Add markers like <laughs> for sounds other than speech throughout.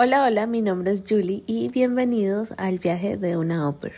Hola, hola, mi nombre es Julie y bienvenidos al viaje de una ópera.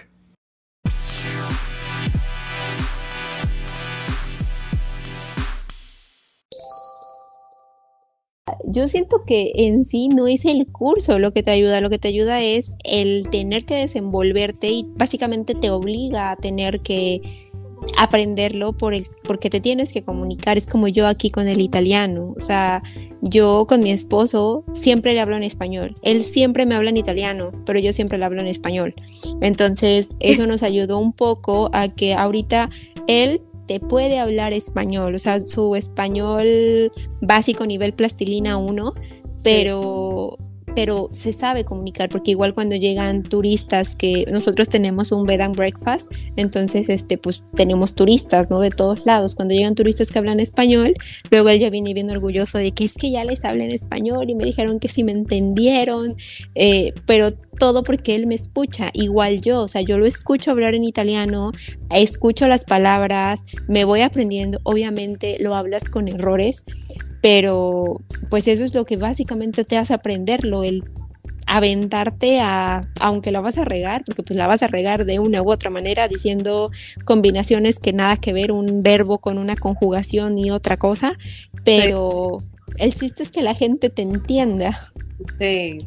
Yo siento que en sí no es el curso lo que te ayuda, lo que te ayuda es el tener que desenvolverte y básicamente te obliga a tener que aprenderlo por el, porque te tienes que comunicar. Es como yo aquí con el italiano. O sea, yo con mi esposo siempre le hablo en español. Él siempre me habla en italiano, pero yo siempre le hablo en español. Entonces, <laughs> eso nos ayudó un poco a que ahorita él te puede hablar español, o sea, su español básico nivel plastilina 1, pero pero se sabe comunicar porque igual cuando llegan turistas que nosotros tenemos un bed and breakfast, entonces este pues tenemos turistas, ¿no? De todos lados. Cuando llegan turistas que hablan español, luego él ya viene bien orgulloso de que es que ya les hablan español y me dijeron que sí me entendieron, eh, pero todo porque él me escucha, igual yo, o sea, yo lo escucho hablar en italiano, escucho las palabras, me voy aprendiendo, obviamente lo hablas con errores, pero pues eso es lo que básicamente te hace aprenderlo, el aventarte a, aunque la vas a regar, porque pues la vas a regar de una u otra manera, diciendo combinaciones que nada que ver un verbo con una conjugación y otra cosa, pero el chiste es que la gente te entienda. Sí,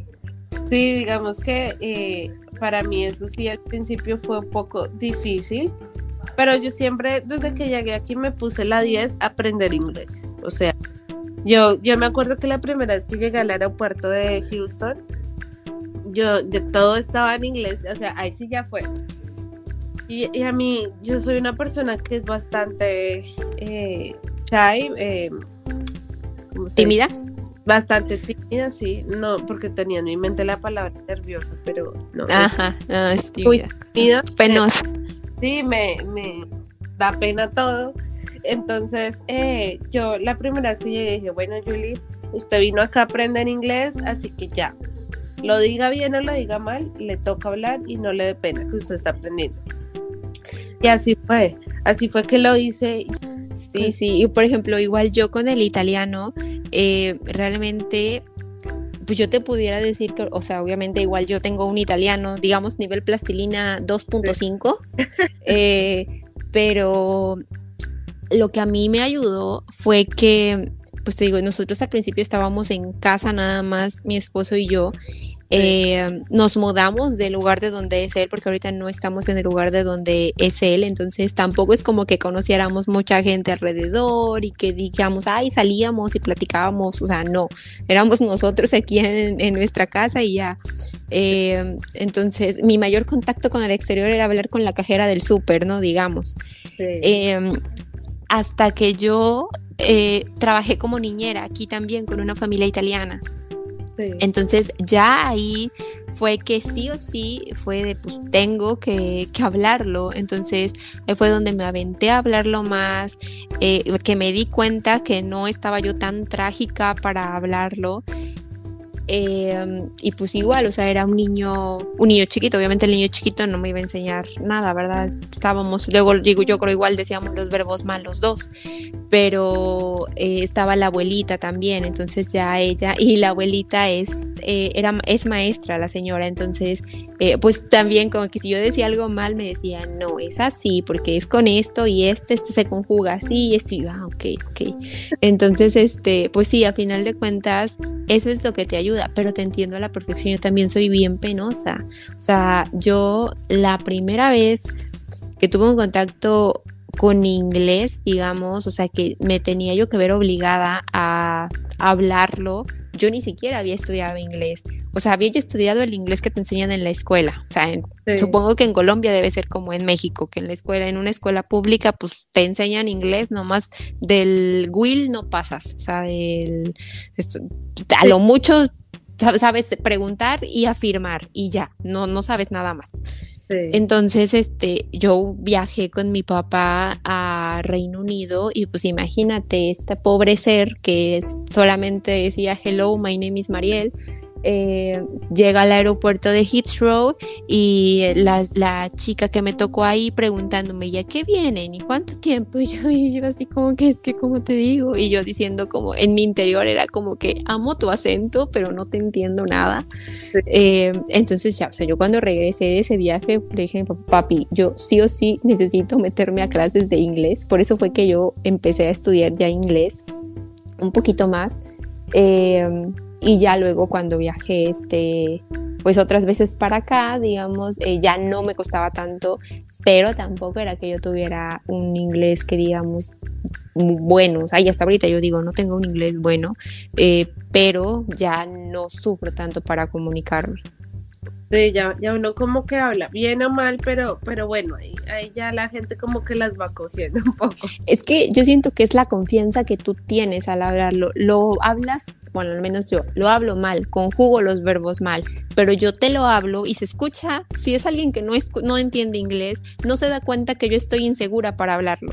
sí, digamos que eh, para mí eso sí al principio fue un poco difícil, pero yo siempre desde que llegué aquí me puse la 10 a aprender inglés, o sea, yo, yo me acuerdo que la primera vez que llegué al aeropuerto de Houston, yo de todo estaba en inglés, o sea, ahí sí ya fue. Y, a mí, yo soy una persona que es bastante eh, shy, eh, tímida. Bastante tímida, sí, no, porque tenía en mi mente la palabra nerviosa, pero no. Ajá, no, es tímida. Penosa. Sí, me, me da pena todo. Entonces, eh, yo la primera vez que llegué dije, bueno, Julie, usted vino acá a aprender inglés, así que ya, lo diga bien o lo diga mal, le toca hablar y no le dé pena que usted está aprendiendo. Y así fue, así fue que lo hice. Sí, sí, y por ejemplo, igual yo con el italiano, eh, realmente pues yo te pudiera decir que, o sea, obviamente igual yo tengo un italiano, digamos, nivel plastilina 2.5, eh, pero lo que a mí me ayudó fue que, pues te digo, nosotros al principio estábamos en casa nada más, mi esposo y yo. Eh, nos mudamos del lugar de donde es él, porque ahorita no estamos en el lugar de donde es él, entonces tampoco es como que conociéramos mucha gente alrededor y que digamos, ay, salíamos y platicábamos, o sea, no, éramos nosotros aquí en, nuestra casa y ya. Eh, entonces, mi mayor contacto con el exterior era hablar con la cajera del súper, ¿no? Digamos. Eh, hasta que yo eh, trabajé como niñera aquí también con una familia italiana. Entonces ya ahí fue que sí o sí fue de pues tengo que, hablarlo. Entonces ahí fue donde me aventé a hablarlo más, eh, que me di cuenta que no estaba yo tan trágica para hablarlo Em, y pues igual, o sea, era un niño, un niño chiquito, obviamente el niño chiquito no me iba a enseñar nada, ¿verdad? Estábamos, luego digo, yo creo igual decíamos los verbos mal los dos, pero eh, estaba la abuelita también, entonces ya ella, y la abuelita es, eh, era, es maestra la señora, entonces eh, pues también como que si yo decía algo mal me decía, no, es así, porque es con esto y este, este se conjuga así, y esto, y yo, ah, ok, ok. Entonces, este, pues sí, a final de cuentas, eso es lo que te ayuda pero te entiendo a la perfección, yo también soy bien penosa. O sea, yo la primera vez que tuve un contacto con inglés, digamos, o sea, que me tenía yo que ver obligada a, hablarlo, yo ni siquiera había estudiado inglés. O sea, había yo estudiado el inglés que te enseñan en la escuela. O sea, supongo que en Colombia debe ser como en México, que en la escuela, en una escuela pública, pues te enseñan inglés, nomás del will no pasas. O sea, del, a lo mucho sabes preguntar y afirmar y ya, no, no sabes nada más. Entonces, este, yo viajé con mi papá a Reino Unido y pues imagínate, este pobre ser que solamente decía hello, my name is Mariel, eh, llega al aeropuerto de Heathrow y la, la, chica que me tocó ahí preguntándome, ¿ya qué vienen? ¿Y cuánto tiempo? <laughs> Y yo, y yo así como que es que, como te digo? Y yo diciendo como, en mi interior era como que amo tu acento, pero no te entiendo nada. Eh, entonces ya, o sea, yo cuando regresé de ese viaje le dije, papi, yo sí o sí necesito meterme a clases de inglés. Por eso fue que yo empecé a estudiar ya inglés un poquito más. Eh, y ya luego cuando viajé, este, pues otras veces para acá, digamos, eh, ya no me costaba tanto, pero tampoco era que yo tuviera un inglés que digamos bueno, o sea, hasta ahorita yo digo, no tengo un inglés bueno, eh, pero ya no sufro tanto para comunicarme. Ya, ya uno como que habla bien o mal, pero, pero bueno, ahí, ahí ya la gente como que las va cogiendo un poco. Es que yo siento que es la confianza que tú tienes al hablarlo. Lo hablas, bueno, al menos yo, lo hablo mal, conjugo los verbos mal, pero yo te lo hablo y se escucha. Si es alguien que no, no entiende inglés, no se da cuenta que yo estoy insegura para hablarlo.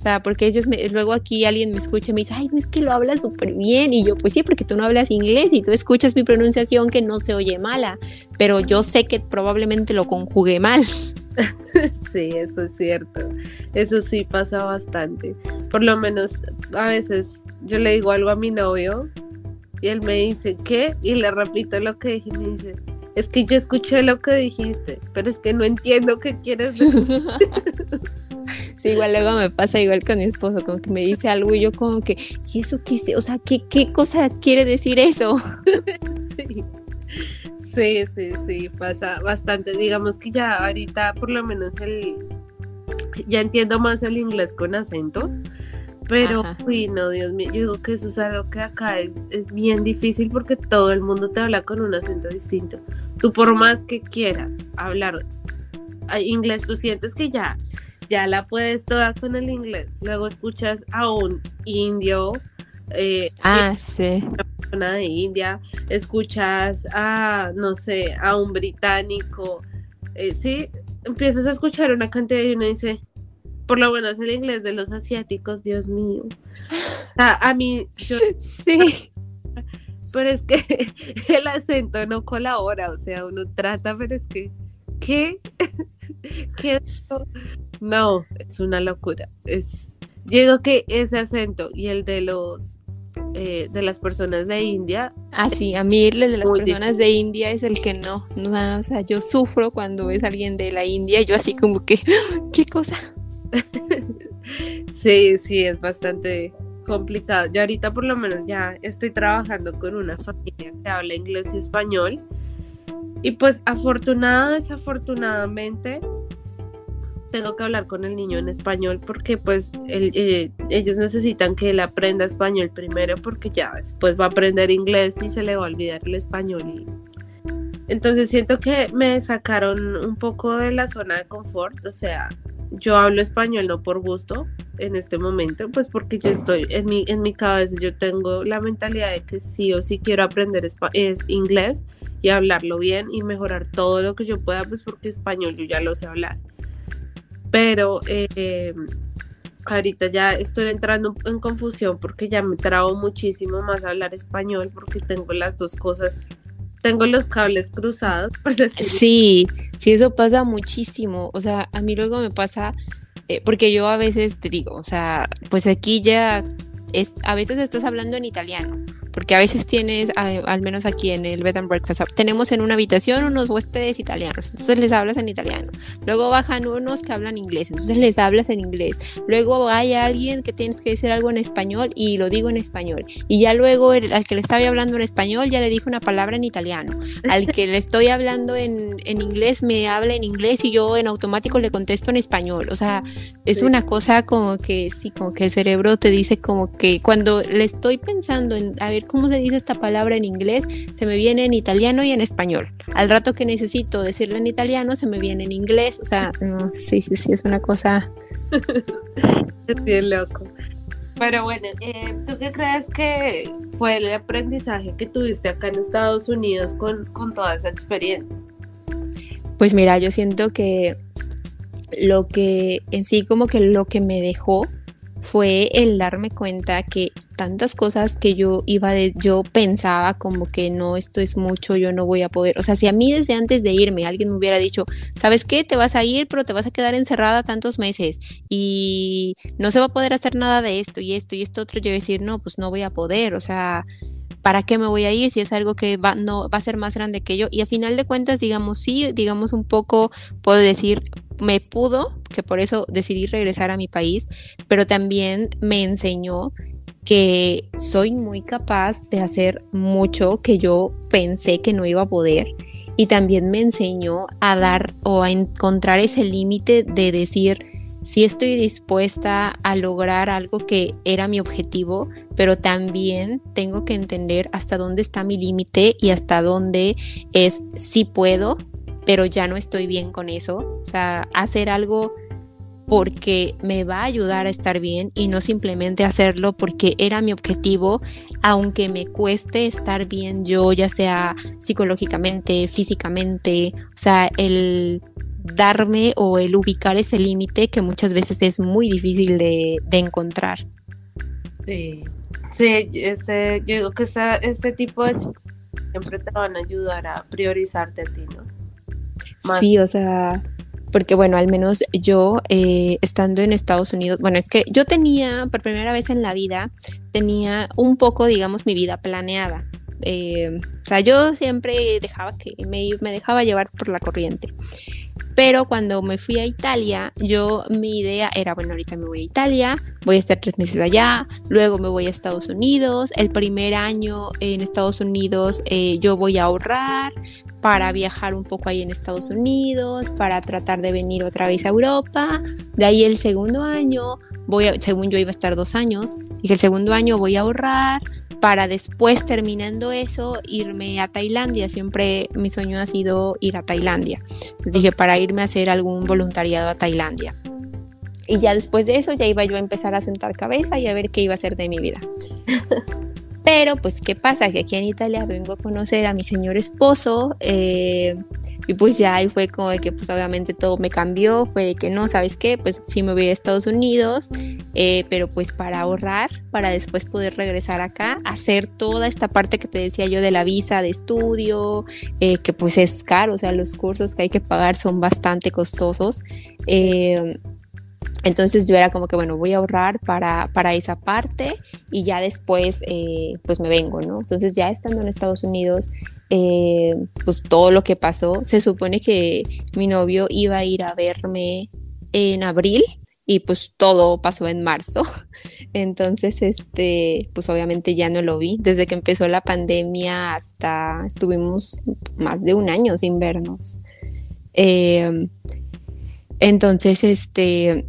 O sea, porque ellos luego aquí alguien me escucha y me dice, ay, es que lo hablas súper bien. Y yo, pues sí, porque tú no hablas inglés y tú escuchas mi pronunciación que no se oye mala, pero yo sé que probablemente lo conjugué mal. <laughs> Sí, eso es cierto. Eso sí pasa bastante. Por lo menos a veces yo le digo algo a mi novio y él me dice, ¿qué? Y le repito lo que dije y me dice, es que yo escuché lo que dijiste, pero es que no entiendo qué quieres decir. <laughs> Sí, igual luego me pasa igual con mi esposo, como que me dice algo y yo como que, ¿y eso qué? O sea, ¿qué, qué cosa quiere decir eso? <laughs> Sí. Sí, sí, sí, pasa bastante. Digamos que ya ahorita por lo menos el ya entiendo más el inglés con acentos, pero uy, no, Dios mío, yo digo que eso es algo que acá es, es bien difícil porque todo el mundo te habla con un acento distinto. Tú por más que quieras hablar inglés, tú sientes que ya ya la puedes toda con el inglés. Luego escuchas a un indio. Eh, ah, sí. Una persona de India. Escuchas a, no sé, a un británico. Eh, sí, empiezas a escuchar una cantidad y uno dice, por lo menos el inglés de los asiáticos, Dios mío. A, mí, yo, <laughs> sí. <laughs> Pero es que <laughs> el acento no colabora, o sea, uno trata, pero es que, ¿qué? <laughs> ¿Qué es esto? No, es una locura. Es, digo que ese acento y el de los eh, de las personas de India. Ah, sí, a mí el de las personas de India es el que no, no, o sea, yo sufro cuando es alguien de la India, yo así como que, <gasps> ¿qué cosa? <laughs> sí, sí, es bastante complicado. Yo ahorita por lo menos ya estoy trabajando con una familia que habla inglés y español. Y pues afortunada, desafortunadamente, tengo que hablar con el niño en español porque pues eh, ellos necesitan que él aprenda español primero porque ya después va a aprender inglés y se le va a olvidar el español. Y... Entonces siento que me sacaron un poco de la zona de confort, o sea, yo hablo español no por gusto en este momento, pues porque yo estoy en mi, en mi cabeza, yo tengo la mentalidad de que sí o sí quiero aprender es inglés y hablarlo bien y mejorar todo lo que yo pueda, pues porque español yo ya lo sé hablar. Pero eh, ahorita ya estoy entrando en confusión porque ya me trabo muchísimo más hablar español porque tengo las dos cosas, tengo los cables cruzados. Sí, sí, eso pasa muchísimo. O sea, a mí luego me pasa, eh, porque yo a veces te digo, o sea, pues aquí ya es, a veces estás hablando en italiano porque a veces tienes, al menos aquí en el Bed and Breakfast, tenemos en una habitación unos huéspedes italianos, entonces les hablas en italiano. Luego bajan unos que hablan inglés, entonces les hablas en inglés. Luego hay alguien que tienes que decir algo en español y lo digo en español. Y ya luego al que le estaba hablando en español ya le dije una palabra en italiano. Al que le estoy hablando en, en inglés me habla en inglés y yo en automático le contesto en español. O sea, es una cosa como que sí, como que el cerebro te dice como que cuando le estoy pensando en, a ver, cómo se dice esta palabra en inglés, se me viene en italiano y en español. Al rato que necesito decirla en italiano, se me viene en inglés. O sea, no, sí, sí, sí, es una cosa. <laughs> es bien loco. Pero bueno, eh, ¿tú qué crees que fue el aprendizaje que tuviste acá en Estados Unidos con, con toda esa experiencia? Pues mira, yo siento que lo que en sí como que lo que me dejó fue el darme cuenta que tantas cosas que yo iba de, yo pensaba como que no, esto es mucho, yo no voy a poder, o sea, si a mí desde antes de irme alguien me hubiera dicho, ¿sabes qué? Te vas a ir, pero te vas a quedar encerrada tantos meses y no se va a poder hacer nada de esto y esto y esto otro, yo decir, no, pues no voy a poder, o sea, ¿para qué me voy a ir si es algo que va, no, va a ser más grande que yo? Y a final de cuentas, digamos, sí, digamos un poco, puedo decir, me pudo, que por eso decidí regresar a mi país, pero también me enseñó que soy muy capaz de hacer mucho que yo pensé que no iba a poder y también me enseñó a dar o a encontrar ese límite de decir si estoy dispuesta a lograr algo que era mi objetivo, pero también tengo que entender hasta dónde está mi límite y hasta dónde es si puedo pero ya no estoy bien con eso. O sea, hacer algo porque me va a ayudar a estar bien y no simplemente hacerlo porque era mi objetivo, aunque me cueste estar bien yo, ya sea psicológicamente, físicamente, o sea, el darme o el ubicar ese límite que muchas veces es muy difícil de, encontrar. Sí, sí, ese, yo digo que ese tipo de siempre te van a ayudar a priorizarte a ti, ¿no? Sí, o sea, porque bueno, al menos yo eh, estando en Estados Unidos, bueno, es que yo tenía, por primera vez en la vida, tenía un poco, digamos, mi vida planeada. Eh, o sea, yo siempre dejaba que me, me dejaba llevar por la corriente. Pero cuando me fui a Italia, yo mi idea era, bueno, ahorita me voy a Italia, voy a estar tres meses allá, luego me voy a Estados Unidos, el primer año en Estados Unidos eh, yo voy a ahorrar para viajar un poco ahí en Estados Unidos, para tratar de venir otra vez a Europa, de ahí el segundo año, voy a, según yo iba a estar dos años, y el segundo año voy a ahorrar, para después terminando eso irme a Tailandia. Siempre mi sueño ha sido ir a Tailandia. Dije para irme a hacer algún voluntariado a Tailandia. Y ya después de eso ya iba yo a empezar a sentar cabeza y a ver qué iba a hacer de mi vida. <laughs> Pero pues, ¿qué pasa? Que aquí en Italia vengo a conocer a mi señor esposo eh, y pues ya ahí fue como de que pues obviamente todo me cambió, fue de que no, ¿sabes qué? Pues sí me voy a Estados Unidos, eh, pero pues para ahorrar, para después poder regresar acá, hacer toda esta parte que te decía yo de la visa de estudio, eh, que pues es caro, o sea, los cursos que hay que pagar son bastante costosos. Entonces yo era como que, bueno, voy a ahorrar para, para esa parte y ya después eh, pues me vengo, ¿no? Entonces ya estando en Estados Unidos, eh, pues todo lo que pasó, se supone que mi novio iba a ir a verme en abril y pues todo pasó en marzo. <laughs> Entonces, este, pues obviamente ya no lo vi. Desde que empezó la pandemia hasta estuvimos más de un año sin vernos. Eh, entonces, este,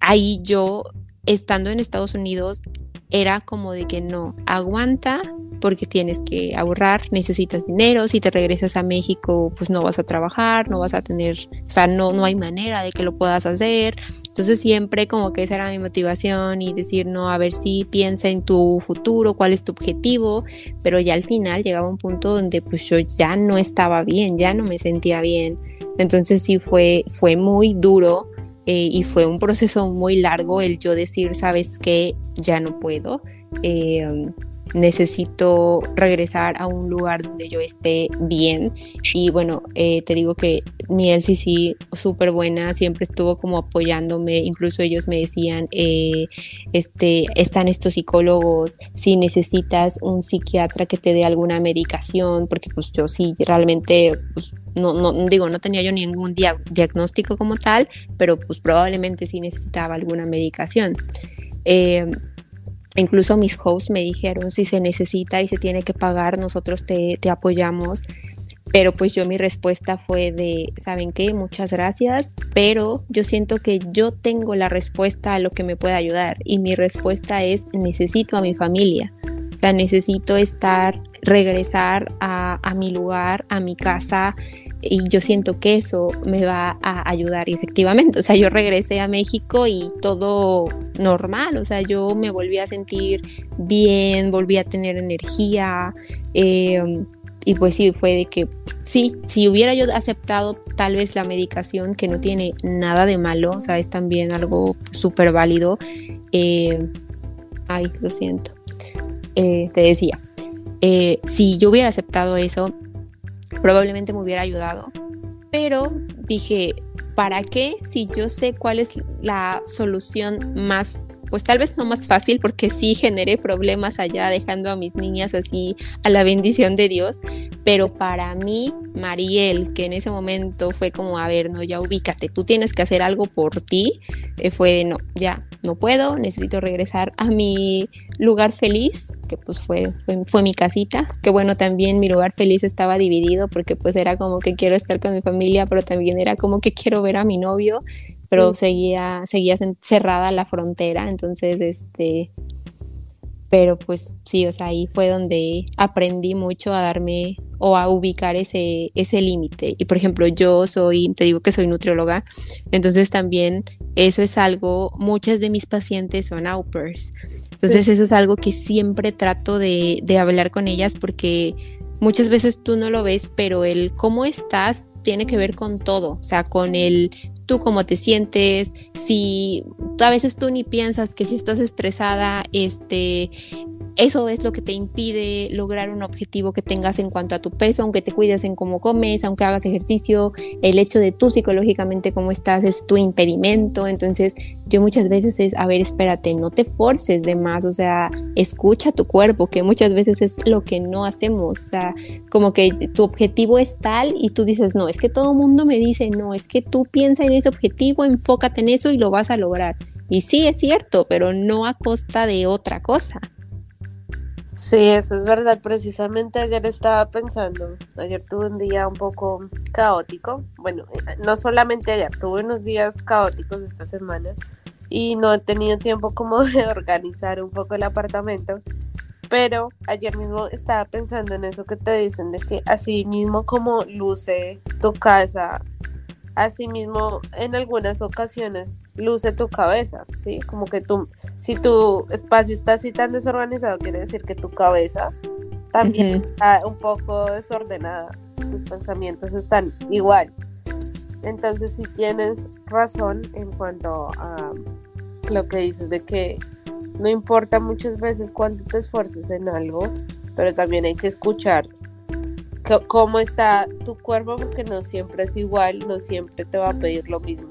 ahí yo, estando en Estados Unidos, era como de que no, aguanta porque tienes que ahorrar, necesitas dinero, si te regresas a México pues no vas a trabajar, no vas a tener, o sea, no, no hay manera de que lo puedas hacer. Entonces siempre como que esa era mi motivación y decir, no, a ver si piensa en tu futuro, cuál es tu objetivo, pero ya al final llegaba un punto donde pues yo ya no estaba bien, ya no me sentía bien. Entonces sí fue, fue muy duro eh, y fue un proceso muy largo el yo decir, sabes que ya no puedo, eh, necesito regresar a un lugar donde yo esté bien. Y bueno, eh, te digo que mi LCC súper buena, siempre estuvo como apoyándome, incluso ellos me decían, este, están estos psicólogos, si necesitas un psiquiatra que te dé alguna medicación, porque pues yo sí realmente pues, no, no digo, no tenía yo ningún diagnóstico como tal, pero pues probablemente sí necesitaba alguna medicación. Eh, incluso mis hosts me dijeron, si se necesita y se tiene que pagar, nosotros te, te apoyamos. Pero pues yo mi respuesta fue de, ¿saben qué? Muchas gracias, pero yo siento que yo tengo la respuesta a lo que me puede ayudar y mi respuesta es, necesito a mi familia. O sea, necesito estar regresar a, mi lugar, a mi casa, y yo siento que eso me va a ayudar y efectivamente, o sea, yo regresé a México y todo normal, o sea, yo me volví a sentir bien, volví a tener energía, eh, y pues sí, fue de que sí, si hubiera yo aceptado tal vez la medicación, que no tiene nada de malo, o sea, es también algo súper válido. Eh, ay, lo siento. Eh, te decía, eh, si yo hubiera aceptado eso, probablemente me hubiera ayudado. Pero dije, ¿para qué si yo sé cuál es la solución más pues tal vez no más fácil porque sí generé problemas allá dejando a mis niñas así a la bendición de Dios, pero para mí, Mariel, que en ese momento fue como, a ver, no, ya ubícate, tú tienes que hacer algo por ti, eh, fue, no, ya, no puedo, necesito regresar a mi lugar feliz, que pues fue, fue, mi casita, que bueno, también mi lugar feliz estaba dividido porque pues era como que quiero estar con mi familia, pero también era como que quiero ver a mi novio pero seguía, seguía cerrada la frontera, entonces, este, pero pues sí, o sea, ahí fue donde aprendí mucho a darme o a ubicar ese, ese límite. Y por ejemplo, yo soy, te digo que soy nutrióloga, entonces también eso es algo, muchas de mis pacientes son outpers. Entonces eso es algo que siempre trato de, de hablar con ellas porque muchas veces tú no lo ves, pero el cómo estás tiene que ver con todo, o sea, con el tú cómo te sientes, si a veces tú ni piensas que si estás estresada, este, eso es lo que te impide lograr un objetivo que tengas en cuanto a tu peso, aunque te cuides en cómo comes, aunque hagas ejercicio, el hecho de tú psicológicamente cómo estás es tu impedimento. Entonces, yo muchas veces es, a ver, espérate, no te forces de más, o sea, escucha tu cuerpo, que muchas veces es lo que no hacemos, o sea, como que tu objetivo es tal y tú dices, no, es que todo mundo me dice, no, es que tú piensa en ese objetivo, enfócate en eso y lo vas a lograr. Y sí, es cierto, pero no a costa de otra cosa. Sí, eso es verdad. Precisamente ayer estaba pensando, ayer tuve un día un poco caótico. Bueno, eh, no solamente ayer, tuve unos días caóticos esta semana y no he tenido tiempo como <laughs> de organizar un poco el apartamento. Pero ayer mismo estaba pensando en eso que te dicen, de que así mismo como luce tu casa Asimismo, en algunas ocasiones luce tu cabeza, ¿sí? Como que tú, si tu espacio está así tan desorganizado, quiere decir que tu cabeza también está un poco desordenada, tus pensamientos están igual. Entonces, si tienes razón en cuanto a lo que dices de que no importa muchas veces cuánto te esfuerces en algo, pero también hay que escuchar cómo está tu cuerpo, porque no siempre es igual, no siempre te va a pedir lo mismo.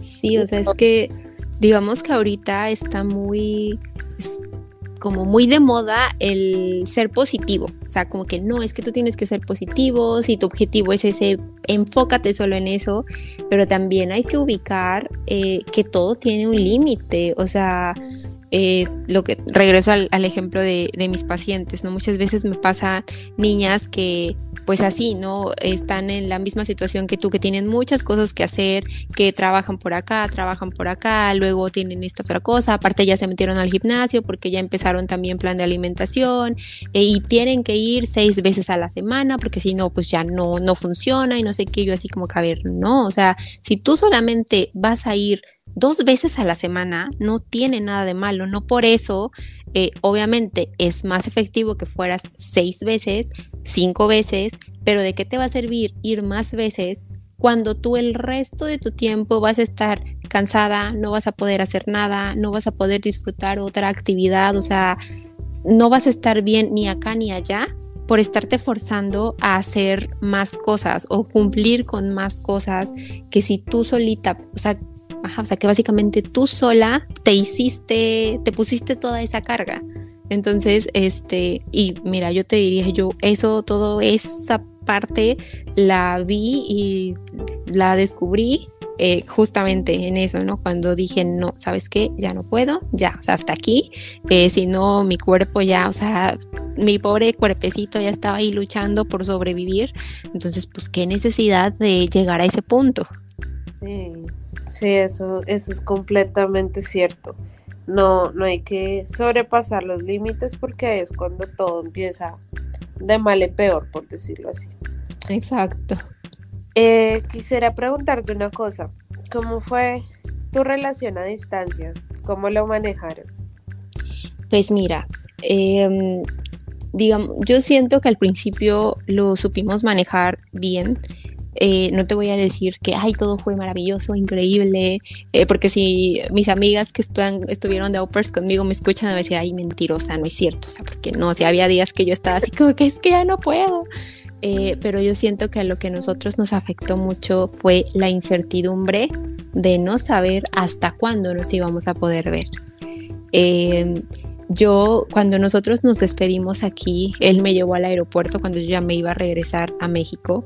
Sí, o sea, es que digamos que ahorita está muy, como muy de moda el ser positivo. O sea, como que no, es que tú tienes que ser positivo, si tu objetivo es ese, enfócate solo en eso, pero también hay que ubicar eh, que todo tiene un límite. O sea, eh, lo que regreso al, ejemplo de, mis pacientes, ¿no? Muchas veces me pasa niñas que pues así, ¿no? Están en la misma situación que tú, que tienen muchas cosas que hacer, que trabajan por acá, trabajan por acá, luego tienen esta otra cosa, aparte ya se metieron al gimnasio porque ya empezaron también plan de alimentación eh, y tienen que ir seis veces a la semana porque si no, pues ya no, no funciona y no sé qué, yo así como que a ver, no, o sea, si tú solamente vas a ir dos veces a la semana no tiene nada de malo, no por eso, eh, obviamente es más efectivo que fueras seis veces, cinco veces, pero ¿de qué te va a servir ir más veces cuando tú el resto de tu tiempo vas a estar cansada, no vas a poder hacer nada, no vas a poder disfrutar otra actividad, o sea, no vas a estar bien ni acá ni allá por estarte forzando a hacer más cosas o cumplir con más cosas que si tú solita, o sea, o sea, que básicamente tú sola te hiciste, te pusiste toda esa carga. Entonces, este, y mira, yo te diría, yo eso, todo esa parte la vi y la descubrí eh, justamente en eso, ¿no? Cuando dije, no, ¿sabes qué? Ya no puedo, ya, o sea, hasta aquí, eh, si no, mi cuerpo ya, o sea, mi pobre cuerpecito ya estaba ahí luchando por sobrevivir, entonces, pues, qué necesidad de llegar a ese punto. Sí, Sí, eso, eso es completamente cierto. No, no hay que sobrepasar los límites porque es cuando todo empieza de mal en peor, por decirlo así. Exacto. Eh, quisiera preguntarte una cosa. ¿Cómo fue tu relación a distancia? ¿Cómo lo manejaron? Pues mira, em, digamos, yo siento que al principio lo supimos manejar bien. Eh, no te voy a decir que, ay, todo fue maravilloso, increíble, eh, porque si mis amigas que estuvieron de Opers conmigo me escuchan a decir, ay, mentirosa, no es cierto, o sea, porque no, si había días que yo estaba así como que es que ya no puedo. Eh, pero yo siento que a lo que a nosotros nos afectó mucho fue la incertidumbre de no saber hasta cuándo nos íbamos a poder ver. yo, cuando nosotros nos despedimos aquí, él me llevó al aeropuerto cuando yo ya me iba a regresar a México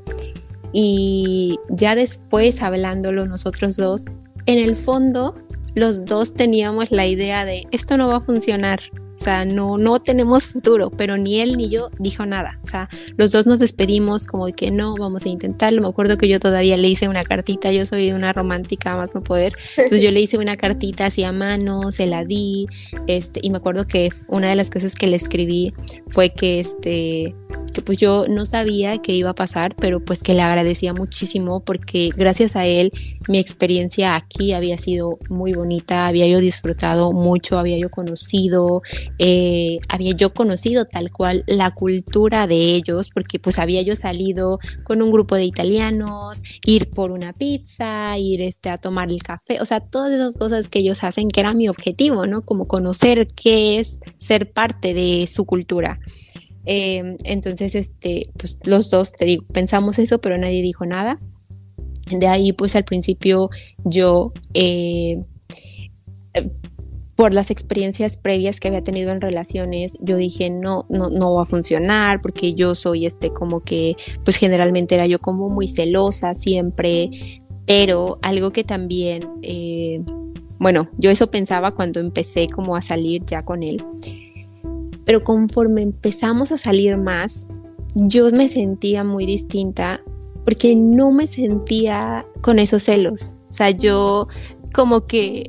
y ya después hablándolo nosotros dos, en el fondo los dos teníamos la idea de esto no va a funcionar, o sea, no, no tenemos futuro, pero ni él ni yo dijo nada. O sea, los dos nos despedimos como que no, vamos a intentarlo. Me acuerdo que yo todavía le hice una cartita, yo soy una romántica más no poder. Entonces yo le hice una cartita así a mano, se la di, este, y me acuerdo que una de las cosas que le escribí fue que este que pues yo no sabía qué iba a pasar, pero pues que le agradecía muchísimo porque gracias a él mi experiencia aquí había sido muy bonita, había yo disfrutado mucho, había yo conocido, eh, había yo conocido tal cual la cultura de ellos, porque pues había yo salido con un grupo de italianos, ir por una pizza, ir este, a tomar el café, o sea, todas esas cosas que ellos hacen, que era mi objetivo, ¿no? Como conocer qué es ser parte de su cultura. Em, entonces, este, pues los dos, te digo, pensamos eso, pero nadie dijo nada. De ahí, pues al principio yo eh, por las experiencias previas que había tenido en relaciones, yo dije, no, no, no va a funcionar porque yo soy este como que, pues generalmente era yo como muy celosa siempre, pero algo que también, eh, bueno, yo eso pensaba cuando empecé como a salir ya con él, pero conforme empezamos a salir más, yo me sentía muy distinta porque no me sentía con esos celos. O sea, yo como que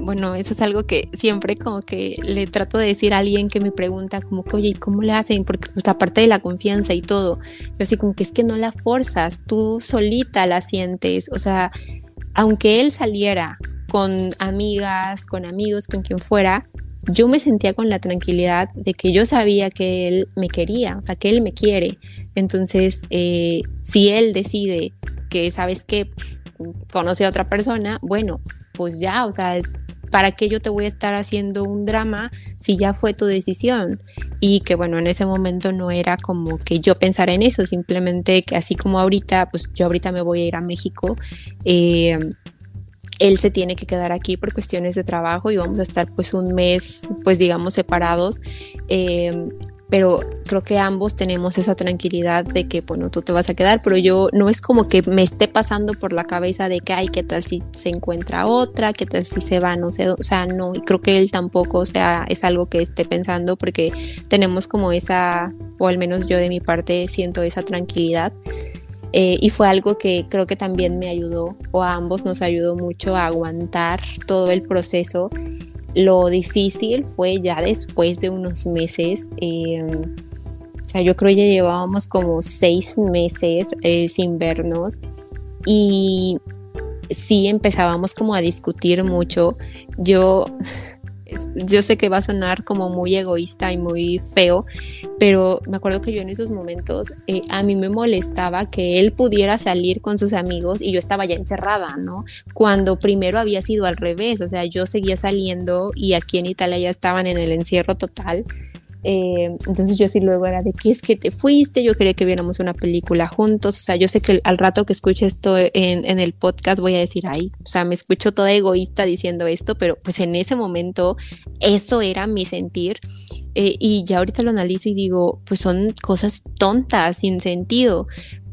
bueno, eso es algo que siempre como que le trato de decir a alguien que me pregunta como que, oye, ¿cómo le hacen? Porque pues aparte de la confianza y todo, yo así como que es que no la forzas, tú solita la sientes, o sea, aunque él saliera con amigas, con amigos, con quien fuera, yo me sentía con la tranquilidad de que yo sabía que él me quería, o sea, que él me quiere. Entonces, eh, si él decide que, ¿sabes qué? Conoce a otra persona, bueno, pues ya, o sea, ¿para qué yo te voy a estar haciendo un drama si ya fue tu decisión? Y que bueno, en ese momento no era como que yo pensara en eso, simplemente que así como ahorita, pues yo ahorita me voy a ir a México. Eh, él se tiene que quedar aquí por cuestiones de trabajo y vamos a estar pues un mes pues digamos separados eh, pero creo que ambos tenemos esa tranquilidad de que, bueno, tú te vas a quedar, pero yo no es como que me esté pasando por la cabeza de que, ay, ¿qué tal si se encuentra otra? ¿Qué tal si se va? No sé, o sea, no, creo que él tampoco, o sea, es algo que esté pensando porque tenemos como esa, o al menos yo de mi parte siento esa tranquilidad. Eh, y fue algo que creo que también me ayudó, o a ambos nos ayudó mucho a aguantar todo el proceso lo difícil fue ya después de unos meses. Em, o sea, yo creo que ya llevábamos como seis meses eh, sin vernos y sí empezábamos como a discutir mucho. Yo yo sé que va a sonar como muy egoísta y muy feo, pero me acuerdo que yo en esos momentos eh, a mí me molestaba que él pudiera salir con sus amigos y yo estaba ya encerrada, ¿no? Cuando primero había sido al revés, o sea, yo seguía saliendo y aquí en Italia ya estaban en el encierro total eh, entonces yo sí luego era de que es que te fuiste, yo quería que viéramos una película juntos, o sea, yo sé que al rato que escuche esto en, el podcast voy a decir, ay, o sea, me escucho toda egoísta diciendo esto, pero pues en ese momento eso era mi sentir eh, y ya ahorita lo analizo y digo, pues son cosas tontas, sin sentido,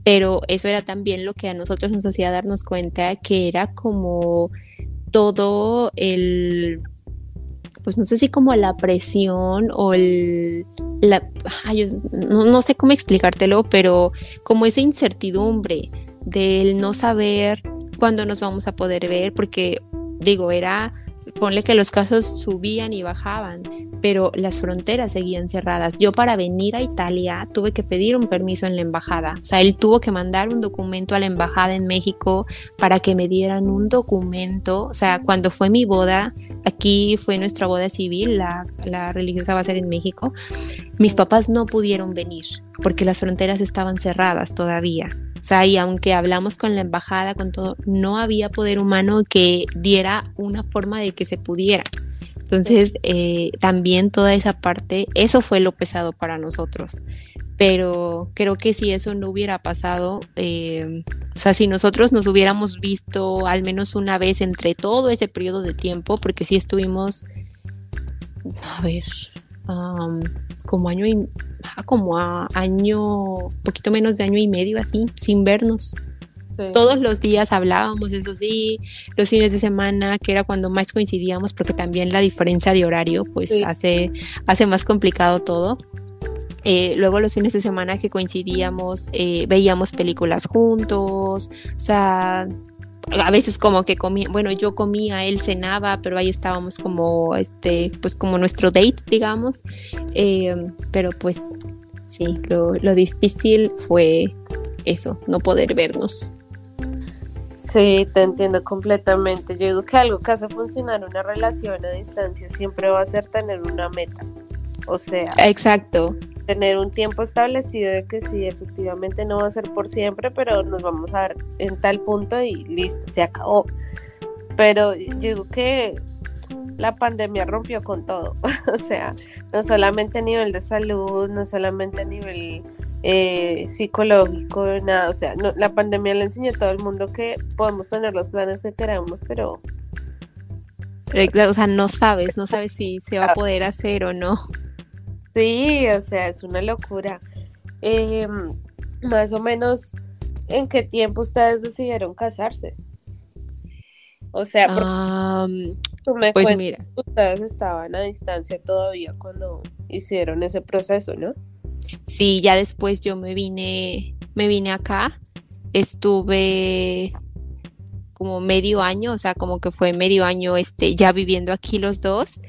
pero eso era también lo que a nosotros nos hacía darnos cuenta que era como todo el pues no sé si como la presión o el, la, no, sé cómo explicártelo, pero como esa incertidumbre del no saber cuándo nos vamos a poder ver, porque digo, era ponle que los casos subían y bajaban, pero las fronteras seguían cerradas. Yo para venir a Italia tuve que pedir un permiso en la embajada. O sea, él tuvo que mandar un documento a la embajada en México para que me dieran un documento. O sea, cuando fue mi boda, aquí fue nuestra boda civil, la, la religiosa va a ser en México, mis papás no pudieron venir porque las fronteras estaban cerradas todavía. O sea, y aunque hablamos con la embajada, con todo, no había poder humano que diera una forma de que se pudiera. Entonces, eh, también toda esa parte, eso fue lo pesado para nosotros. Pero creo que si eso no hubiera pasado, eh, o sea, si nosotros nos hubiéramos visto al menos una vez entre todo ese periodo de tiempo, porque sí estuvimos, a ver, como año y como a año, poquito menos de año y medio así, sin vernos. Todos los días hablábamos, eso sí, los fines de semana, que era cuando más coincidíamos, porque también la diferencia de horario, pues hace, hace más complicado todo. Eh, luego los fines de semana que coincidíamos, eh, veíamos películas juntos, o sea, a veces como que comía, bueno, yo comía, él cenaba, pero ahí estábamos como, este, pues como nuestro date, digamos. Eh, pero pues sí, lo, lo, difícil fue eso, no poder vernos. Sí, te entiendo completamente. Yo digo que algo que hace funcionar una relación a distancia siempre va a ser tener una meta. O sea, exacto tener un tiempo establecido de que sí, efectivamente no va a ser por siempre, pero nos vamos a ver en tal punto y listo, se acabó. Pero yo digo que la pandemia rompió con todo, <laughs> o sea, no solamente a nivel de salud, no solamente a nivel eh, psicológico, nada, o sea, la pandemia le enseñó a todo el mundo que podemos tener los planes que queramos, pero... O sea, no sabes, no sabes si se va a poder hacer o no. Sí, o sea, es una locura. Em, más o menos, ¿en qué tiempo ustedes decidieron casarse? O sea, porque pues mira. ustedes estaban a distancia todavía cuando hicieron ese proceso, ¿no? Sí, ya después yo me vine, me vine acá, estuve como medio año, o sea, como que fue medio año este, ya viviendo aquí los dos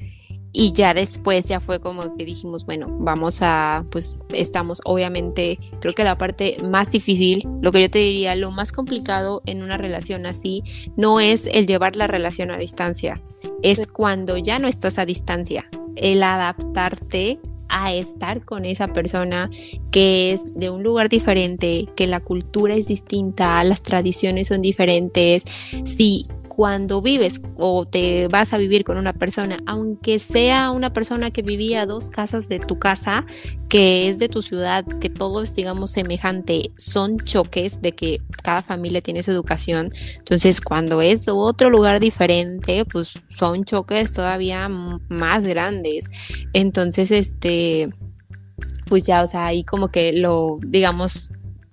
y ya después ya fue como que dijimos, bueno, vamos a, pues estamos obviamente, creo que la parte más difícil, lo que yo te diría, lo más complicado en una relación así, no es el llevar la relación a distancia, es cuando ya no estás a distancia, el adaptarte a estar con esa persona que es de un lugar diferente, que la cultura es distinta, las tradiciones son diferentes. Si cuando vives o te vas a vivir con una persona, aunque sea una persona que vivía dos casas de tu casa, que es de tu ciudad, que todo es, digamos, semejante, son choques de que cada familia tiene su educación. Entonces, cuando es otro lugar diferente, pues son choques todavía más grandes. Entonces, este, pues ya, o sea, ahí como que lo, digamos,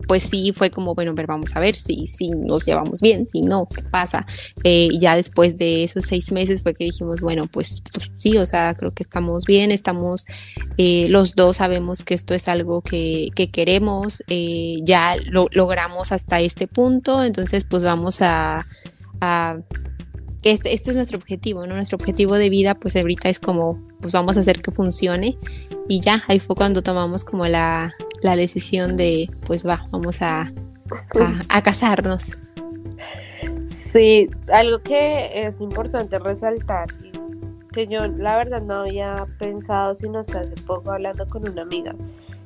pues sí fue como, bueno, ver, vamos a ver si, si nos llevamos bien, si no, ¿qué pasa? Eh, ya después de esos seis meses fue que dijimos, bueno, pues, pues sí, o sea, creo que estamos bien, estamos, eh, los dos sabemos que esto es algo que, queremos, eh, ya lo logramos hasta este punto, entonces pues vamos a, este, este, es nuestro objetivo, ¿no? Nuestro objetivo de vida, pues ahorita es como, pues vamos a hacer que funcione. Y ya, ahí fue cuando tomamos como la, la decisión de, pues va, vamos a, a, casarnos. Sí, algo que es importante resaltar, que yo la verdad no había pensado, sino hasta hace poco hablando con una amiga.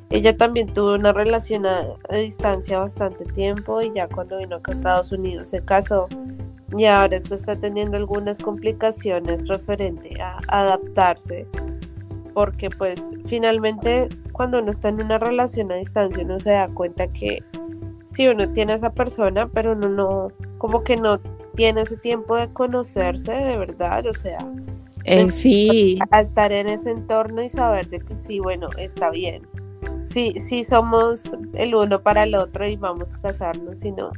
Ella también tuvo una relación a, distancia bastante tiempo y ya cuando vino a Estados Unidos se casó y ahora es que está teniendo algunas complicaciones referente a adaptarse porque pues finalmente cuando uno está en una relación a distancia uno se da cuenta que sí uno tiene a esa persona pero uno no como que no tiene ese tiempo de conocerse de verdad o sea en sí. a estar en ese entorno y saber de que sí bueno está bien. Sí sí somos el uno para el otro y vamos a casarnos sino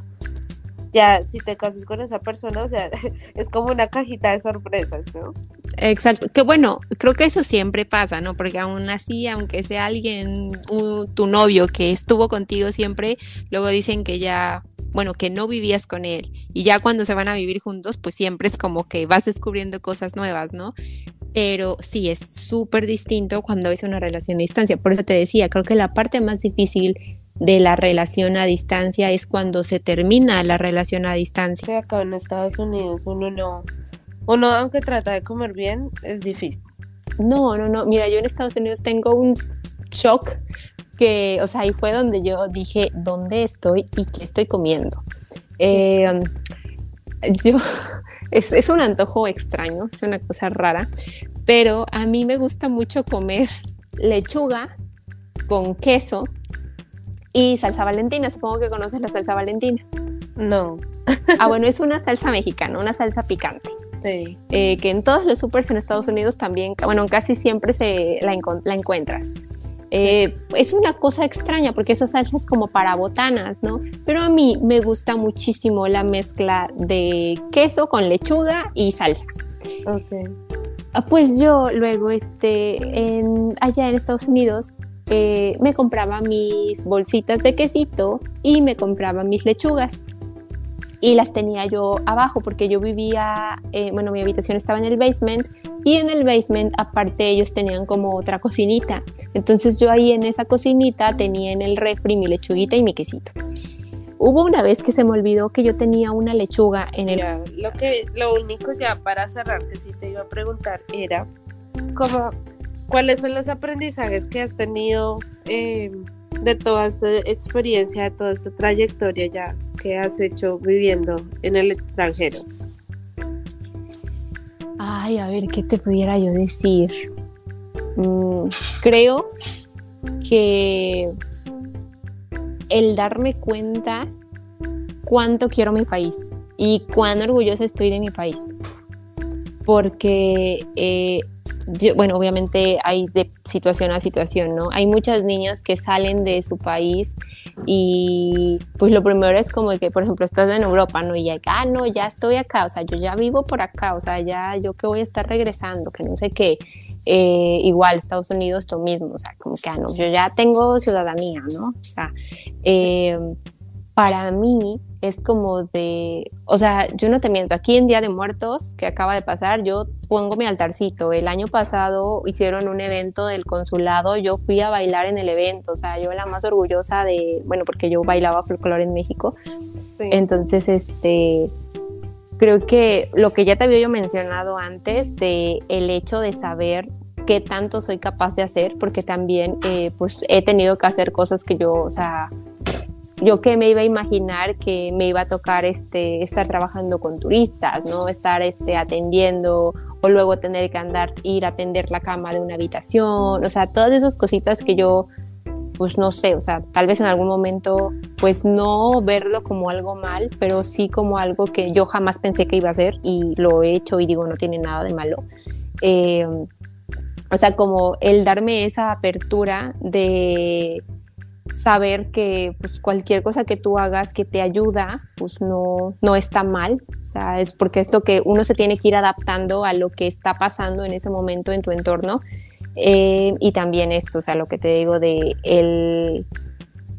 ya si te casas con esa persona, o sea, <laughs> es como una cajita de sorpresas, ¿no? Exacto, que bueno, creo que eso siempre pasa, ¿no? Porque aún así, aunque sea alguien, tu novio que estuvo contigo siempre, luego dicen que ya bueno, que no vivías con él. Y ya cuando se van a vivir juntos, pues siempre es como que vas descubriendo cosas nuevas, ¿no? Pero sí, es súper distinto cuando es una relación a distancia. Por eso te decía, creo que la parte más difícil de la relación a distancia es cuando se termina la relación a distancia. Acá en Estados Unidos uno no, uno aunque trata de comer bien, es difícil. No, no, no. Mira, yo en Estados Unidos tengo un shock que, o sea, ahí fue donde yo dije, ¿dónde estoy y qué estoy comiendo? Eh, yo, <laughs> es, es, un antojo extraño, es una cosa rara, pero a mí me gusta mucho comer lechuga con queso y salsa valentina. Supongo que conoces la salsa valentina. No. <laughs> ah, bueno, es una salsa mexicana, una salsa picante. Sí. Eh, que en todos los supers en Estados Unidos también, bueno, casi siempre se la, la encuentras. Eh, es una cosa extraña porque esa salsa es como para botanas, ¿no? Pero a mí me gusta muchísimo la mezcla de queso con lechuga y salsa. Ok. Ah, pues yo luego, este, en, allá en Estados Unidos, eh, me compraba mis bolsitas de quesito y me compraba mis lechugas y las tenía yo abajo porque yo vivía, eh, bueno, mi habitación estaba en el basement y en el basement aparte ellos tenían como otra cocinita. Entonces yo ahí en esa cocinita tenía en el refri mi lechuguita y mi quesito. Hubo una vez que se me olvidó que yo tenía una lechuga en el... lo, que, lo único ya para cerrar que sí te iba a preguntar era como cuáles son los aprendizajes que has tenido eh, de toda esta experiencia, de toda esta trayectoria ya que has hecho viviendo en el extranjero? Ay, a ver, ¿qué te pudiera yo decir? Mm, creo que el darme cuenta cuánto quiero mi país y cuán orgullosa estoy de mi país. Porque eh, bueno, obviamente hay de situación a situación, ¿no? Hay muchas niñas que salen de su país y pues lo primero es como que, por ejemplo, estás en Europa, ¿no? Y ya, ah, no, ya estoy acá, o sea, yo ya vivo por acá, o sea, ya yo que voy a estar regresando, que no sé qué. Eh, igual Estados Unidos lo mismo, o sea, como que, ah, no, yo ya tengo ciudadanía, ¿no? O sea, eh, para mí es como de, o sea, yo no te miento, aquí en Día de Muertos, que acaba de pasar, yo pongo mi altarcito. El año pasado hicieron un evento del consulado, yo fui a bailar en el evento, o sea, yo la más orgullosa de, bueno, porque yo bailaba folclore en México. Entonces, este, creo que lo que ya te había yo mencionado antes, de el hecho de saber qué tanto soy capaz de hacer, porque también, eh, pues, he tenido que hacer cosas que yo, o sea, yo que me iba a imaginar que me iba a tocar este, estar trabajando con turistas, ¿no? Estar este, atendiendo o luego tener que andar, ir a atender la cama de una habitación, o sea, todas esas cositas que yo, pues no sé, o sea, tal vez en algún momento, pues no verlo como algo mal, pero sí como algo que yo jamás pensé que iba a hacer y lo he hecho y digo, no tiene nada de malo. Eh, o sea, como el darme esa apertura de saber que pues, cualquier cosa que tú hagas que te ayuda, pues no, no está mal. O sea, es porque es lo que uno se tiene que ir adaptando a lo que está pasando en ese momento en tu entorno. Eh, y también esto, o sea, lo que te digo de el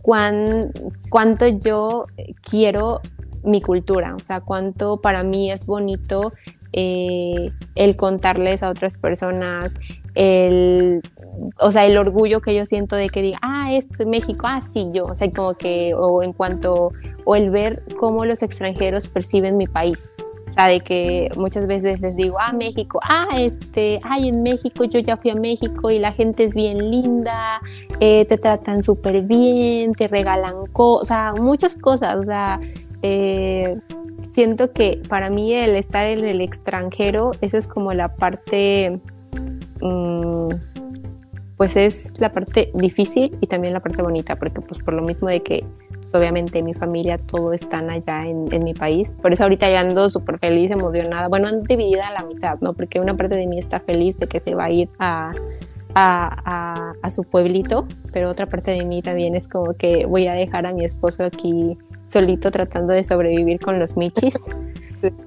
cuán, cuánto yo quiero mi cultura, o sea, cuánto para mí es bonito eh, el contarles a otras personas, el o sea, el orgullo que yo siento de que diga, ah, esto es México, ah, sí, yo, o sea, como que, o en cuanto, o el ver cómo los extranjeros perciben mi país. O sea, de que muchas veces les digo, ah, México, ah, este, ay, en México, yo ya fui a México y la gente es bien linda, eh, te tratan súper bien, te regalan cosas, o muchas cosas, o sea, eh, siento que para mí el estar en el extranjero, esa es como la parte... Mmm, pues es la parte difícil y también la parte bonita, porque pues por lo mismo de que pues, obviamente mi familia todo están allá en, mi país, por eso ahorita ya ando súper feliz, emocionada, bueno, ando dividida a la mitad, ¿no? Porque una parte de mí está feliz de que se va a ir a, a, a, su pueblito, pero otra parte de mí también es como que voy a dejar a mi esposo aquí solito tratando de sobrevivir con los michis,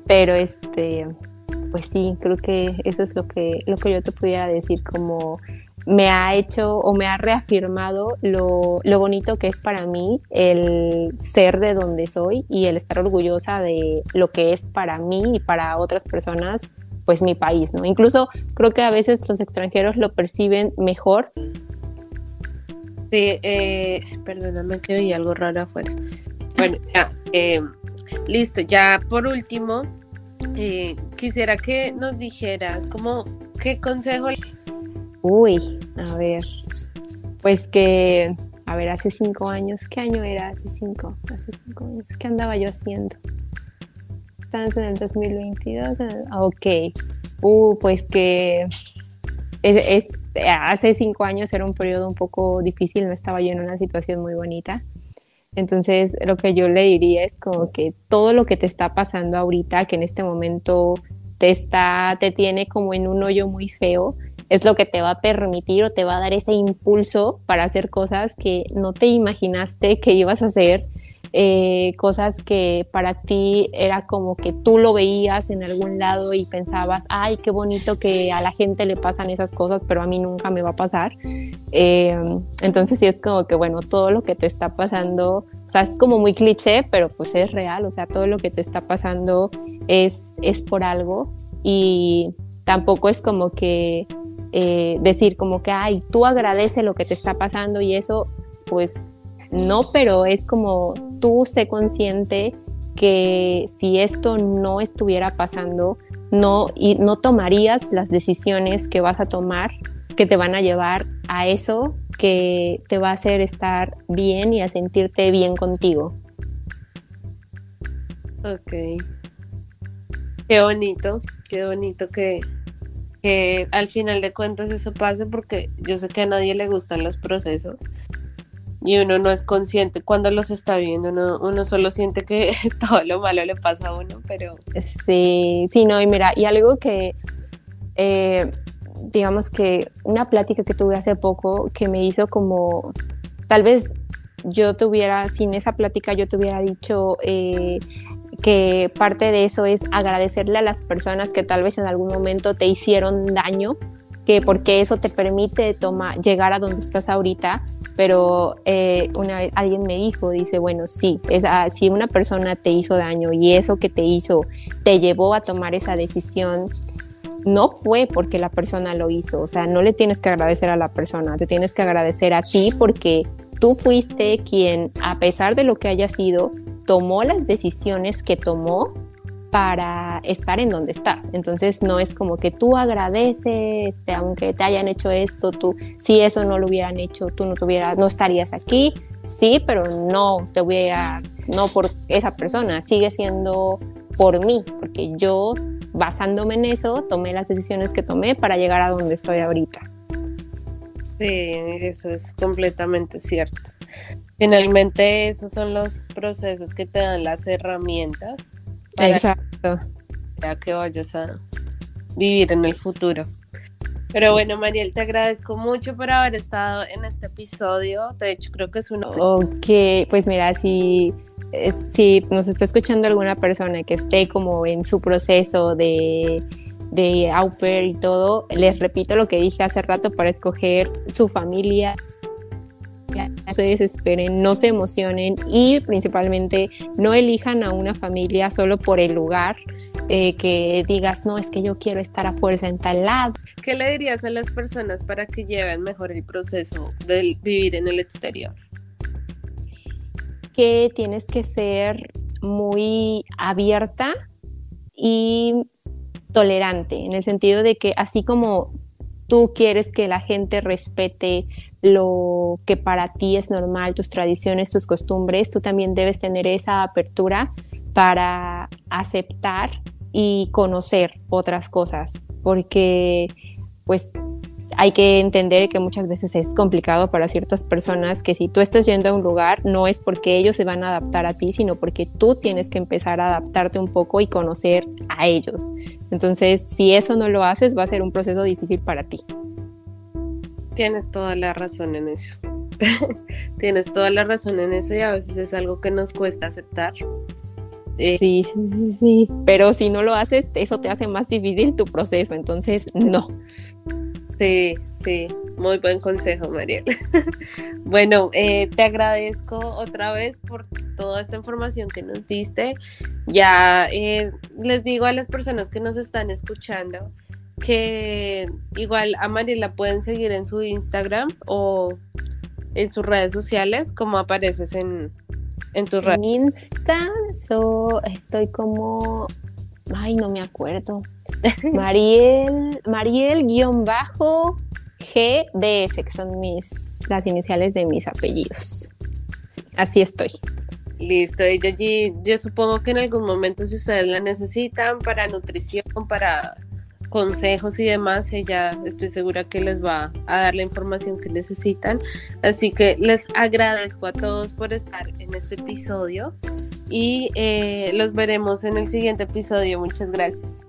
pero este pues sí, creo que eso es lo que, lo que yo te pudiera decir como me ha hecho o me ha reafirmado lo, lo, bonito que es para mí el ser de donde soy y el estar orgullosa de lo que es para mí y para otras personas, pues mi país, ¿no? Incluso creo que a veces los extranjeros lo perciben mejor. Sí, eh, perdóname que oí algo raro afuera. Bueno, ya, eh, listo, ya por último, eh, quisiera que nos dijeras como qué consejo Uy, a ver, pues que, a ver, hace cinco años, ¿qué año era hace cinco? Hace cinco años, ¿qué andaba yo haciendo? Estamos en el 2022, ah, ok. Uh, pues que es, hace cinco años era un periodo un poco difícil, no estaba yo en una situación muy bonita. Entonces, lo que yo le diría es como que todo lo que te está pasando ahorita, que en este momento te está, te tiene como en un hoyo muy feo, es lo que te va a permitir o te va a dar ese impulso para hacer cosas que no te imaginaste que ibas a hacer, eh, cosas que para ti era como que tú lo veías en algún lado y pensabas, ay, qué bonito que a la gente le pasan esas cosas, pero a mí nunca me va a pasar. Eh, entonces sí es como que, bueno, todo lo que te está pasando, o sea, es como muy cliché, pero pues es real, o sea, todo lo que te está pasando es, es por algo y tampoco es como que eh, decir como que, ay, tú agradece lo que te está pasando y eso, pues no, pero es como tú sé consciente que si esto no estuviera pasando, no, y no tomarías las decisiones que vas a tomar que te van a llevar a eso que te va a hacer estar bien y a sentirte bien contigo. Ok. Qué bonito, qué bonito que, que al final de cuentas eso pase porque yo sé que a nadie le gustan los procesos y uno no es consciente cuando los está viendo, uno, solo siente que <laughs> todo lo malo le pasa a uno, pero... Sí, sí, no, y mira, y algo que, eh, digamos que una plática que tuve hace poco que me hizo como, tal vez yo tuviera, sin esa plática yo te hubiera dicho, eh, que parte de eso es agradecerle a las personas que tal vez en algún momento te hicieron daño, que porque eso te permite tomar, llegar a donde estás ahorita. Pero eh, una alguien me dijo, dice, bueno, sí, es, ah, si una persona te hizo daño y eso que te hizo te llevó a tomar esa decisión, no fue porque la persona lo hizo, o sea, no le tienes que agradecer a la persona, te tienes que agradecer a ti porque tú fuiste quien, a pesar de lo que haya sido, tomó las decisiones que tomó para estar en donde estás. Entonces no es como que tú agradeces, aunque te hayan hecho esto, tú, si eso no lo hubieran hecho, tú no tuvieras, no estarías aquí. Sí, pero no te voy a, no por esa persona, sigue siendo por mí, porque yo basándome en eso tomé las decisiones que tomé para llegar a donde estoy ahorita. Sí, eso es completamente cierto. Finalmente, esos son los procesos que te dan las herramientas. Para Exacto. que vayas a vivir en el futuro. Pero bueno, Mariel, te agradezco mucho por haber estado en este episodio. De hecho, creo que es uno. Ok, pues mira, si, si nos está escuchando alguna persona que esté como en su proceso de de au pair y todo, les repito lo que dije hace rato para escoger su familia, no se desesperen, no se emocionen y principalmente no elijan a una familia solo por el lugar eh, que digas, no, es que yo quiero estar a fuerza en tal lado. ¿Qué le dirías a las personas para que lleven mejor el proceso de vivir en el exterior? Que tienes que ser muy abierta y tolerante, en el sentido de que así como tú quieres que la gente respete lo que para ti es normal, tus tradiciones, tus costumbres, tú también debes tener esa apertura para aceptar y conocer otras cosas, porque pues hay que entender que muchas veces es complicado para ciertas personas que si tú estás yendo a un lugar no es porque ellos se van a adaptar a ti, sino porque tú tienes que empezar a adaptarte un poco y conocer a ellos. Entonces, si eso no lo haces, va a ser un proceso difícil para ti. Tienes toda la razón en eso. <laughs> Tienes toda la razón en eso y a veces es algo que nos cuesta aceptar. Eh, sí, sí, sí, sí. Pero si no lo haces, eso te hace más difícil tu proceso. Entonces, no. Sí, sí. Muy buen consejo, Mariel. <laughs> bueno, eh, te agradezco otra vez por toda esta información que nos diste. Ya eh, les digo a las personas que nos están escuchando que igual a Mariel la pueden seguir en su Instagram o en sus redes sociales, como apareces en, en tus redes. En Insta estoy como, ay, no me acuerdo. <laughs> Mariel, Mariel guion bajo GDS, que son mis, las iniciales de mis apellidos. así estoy. Listo, y yo, yo supongo que en algún momento si ustedes la necesitan para nutrición, para consejos y demás, ella estoy segura que les va a dar la información que necesitan. Así que les agradezco a todos por estar en este episodio y eh, los veremos en el siguiente episodio. Muchas gracias.